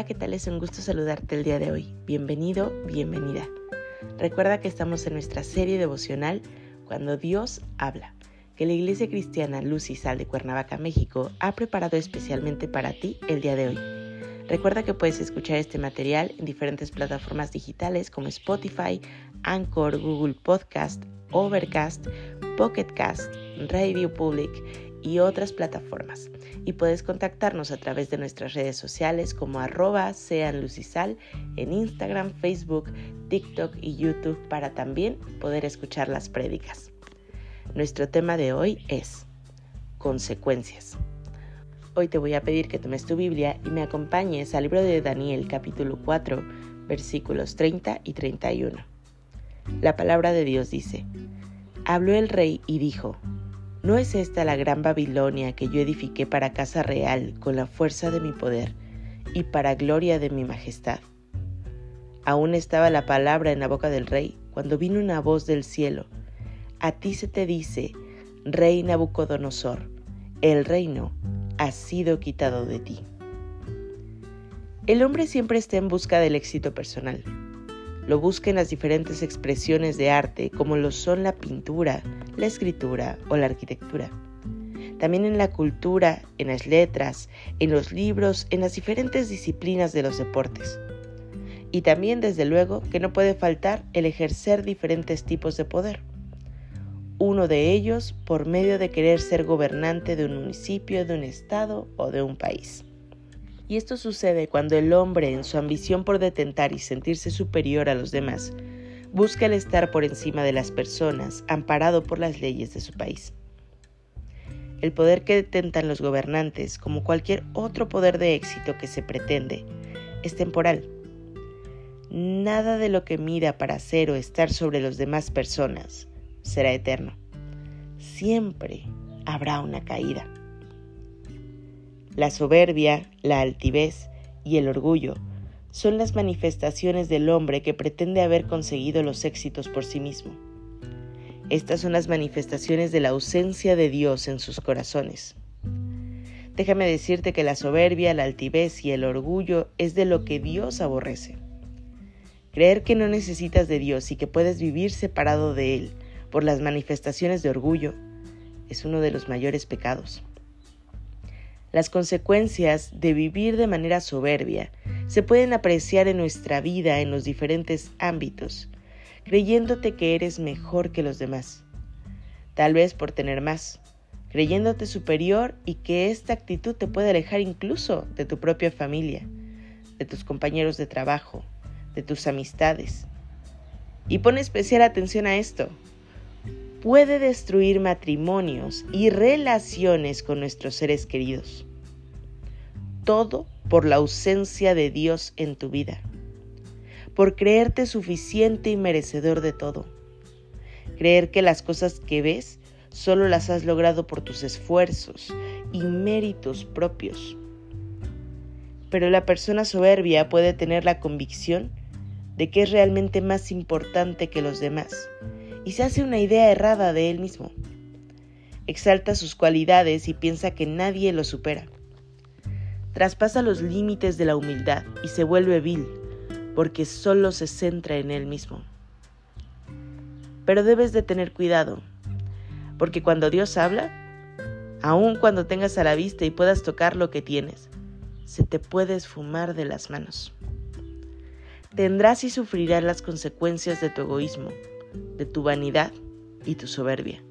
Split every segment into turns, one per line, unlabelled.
Hola, ¿qué tal? Es un gusto saludarte el día de hoy. Bienvenido, bienvenida. Recuerda que estamos en nuestra serie devocional Cuando Dios habla, que la Iglesia Cristiana Luz y Sal de Cuernavaca, México, ha preparado especialmente para ti el día de hoy. Recuerda que puedes escuchar este material en diferentes plataformas digitales como Spotify, Anchor, Google Podcast, Overcast, Pocket Cast, Radio Public y otras plataformas. Y puedes contactarnos a través de nuestras redes sociales como arroba en Instagram, Facebook, TikTok y YouTube para también poder escuchar las prédicas. Nuestro tema de hoy es consecuencias. Hoy te voy a pedir que tomes tu Biblia y me acompañes al libro de Daniel capítulo 4 versículos 30 y 31. La palabra de Dios dice, Habló el rey y dijo, ¿No es esta la gran Babilonia que yo edifiqué para casa real con la fuerza de mi poder y para gloria de mi majestad? Aún estaba la palabra en la boca del rey cuando vino una voz del cielo. A ti se te dice, rey Nabucodonosor, el reino ha sido quitado de ti. El hombre siempre está en busca del éxito personal lo busca en las diferentes expresiones de arte como lo son la pintura, la escritura o la arquitectura. También en la cultura, en las letras, en los libros, en las diferentes disciplinas de los deportes. Y también, desde luego, que no puede faltar el ejercer diferentes tipos de poder. Uno de ellos por medio de querer ser gobernante de un municipio, de un estado o de un país. Y esto sucede cuando el hombre, en su ambición por detentar y sentirse superior a los demás, busca el estar por encima de las personas, amparado por las leyes de su país. El poder que detentan los gobernantes, como cualquier otro poder de éxito que se pretende, es temporal. Nada de lo que mira para ser o estar sobre las demás personas será eterno. Siempre habrá una caída. La soberbia, la altivez y el orgullo son las manifestaciones del hombre que pretende haber conseguido los éxitos por sí mismo. Estas son las manifestaciones de la ausencia de Dios en sus corazones. Déjame decirte que la soberbia, la altivez y el orgullo es de lo que Dios aborrece. Creer que no necesitas de Dios y que puedes vivir separado de Él por las manifestaciones de orgullo es uno de los mayores pecados. Las consecuencias de vivir de manera soberbia se pueden apreciar en nuestra vida en los diferentes ámbitos, creyéndote que eres mejor que los demás, tal vez por tener más, creyéndote superior y que esta actitud te puede alejar incluso de tu propia familia, de tus compañeros de trabajo, de tus amistades. Y pone especial atención a esto. Puede destruir matrimonios y relaciones con nuestros seres queridos. Todo por la ausencia de Dios en tu vida, por creerte suficiente y merecedor de todo, creer que las cosas que ves solo las has logrado por tus esfuerzos y méritos propios. Pero la persona soberbia puede tener la convicción de que es realmente más importante que los demás y se hace una idea errada de él mismo. Exalta sus cualidades y piensa que nadie lo supera traspasa los límites de la humildad y se vuelve vil, porque solo se centra en él mismo. Pero debes de tener cuidado, porque cuando Dios habla, aun cuando tengas a la vista y puedas tocar lo que tienes, se te puede esfumar de las manos. Tendrás y sufrirás las consecuencias de tu egoísmo, de tu vanidad y tu soberbia.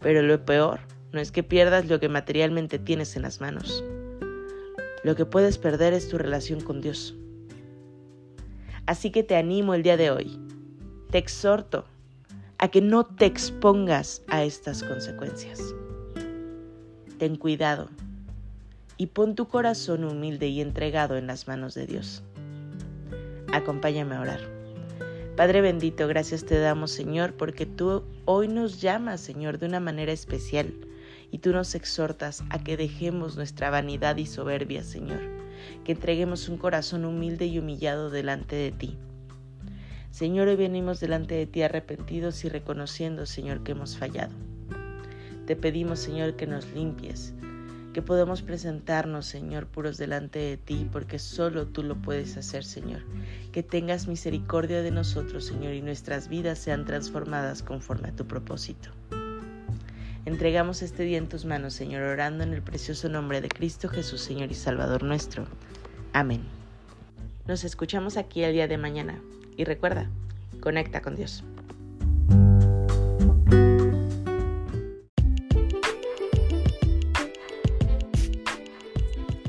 Pero lo peor no es que pierdas lo que materialmente tienes en las manos lo que puedes perder es tu relación con Dios. Así que te animo el día de hoy, te exhorto a que no te expongas a estas consecuencias. Ten cuidado y pon tu corazón humilde y entregado en las manos de Dios. Acompáñame a orar. Padre bendito, gracias te damos, Señor, porque tú hoy nos llamas, Señor, de una manera especial y tú nos exhortas a que dejemos nuestra vanidad y soberbia, Señor, que entreguemos un corazón humilde y humillado delante de ti. Señor, hoy venimos delante de ti arrepentidos y reconociendo, Señor, que hemos fallado. Te pedimos, Señor, que nos limpies, que podamos presentarnos, Señor, puros delante de ti, porque solo tú lo puedes hacer, Señor. Que tengas misericordia de nosotros, Señor, y nuestras vidas sean transformadas conforme a tu propósito. Entregamos este día en tus manos, Señor, orando en el precioso nombre de Cristo Jesús, Señor y Salvador nuestro. Amén. Nos escuchamos aquí el día de mañana. Y recuerda, conecta con Dios.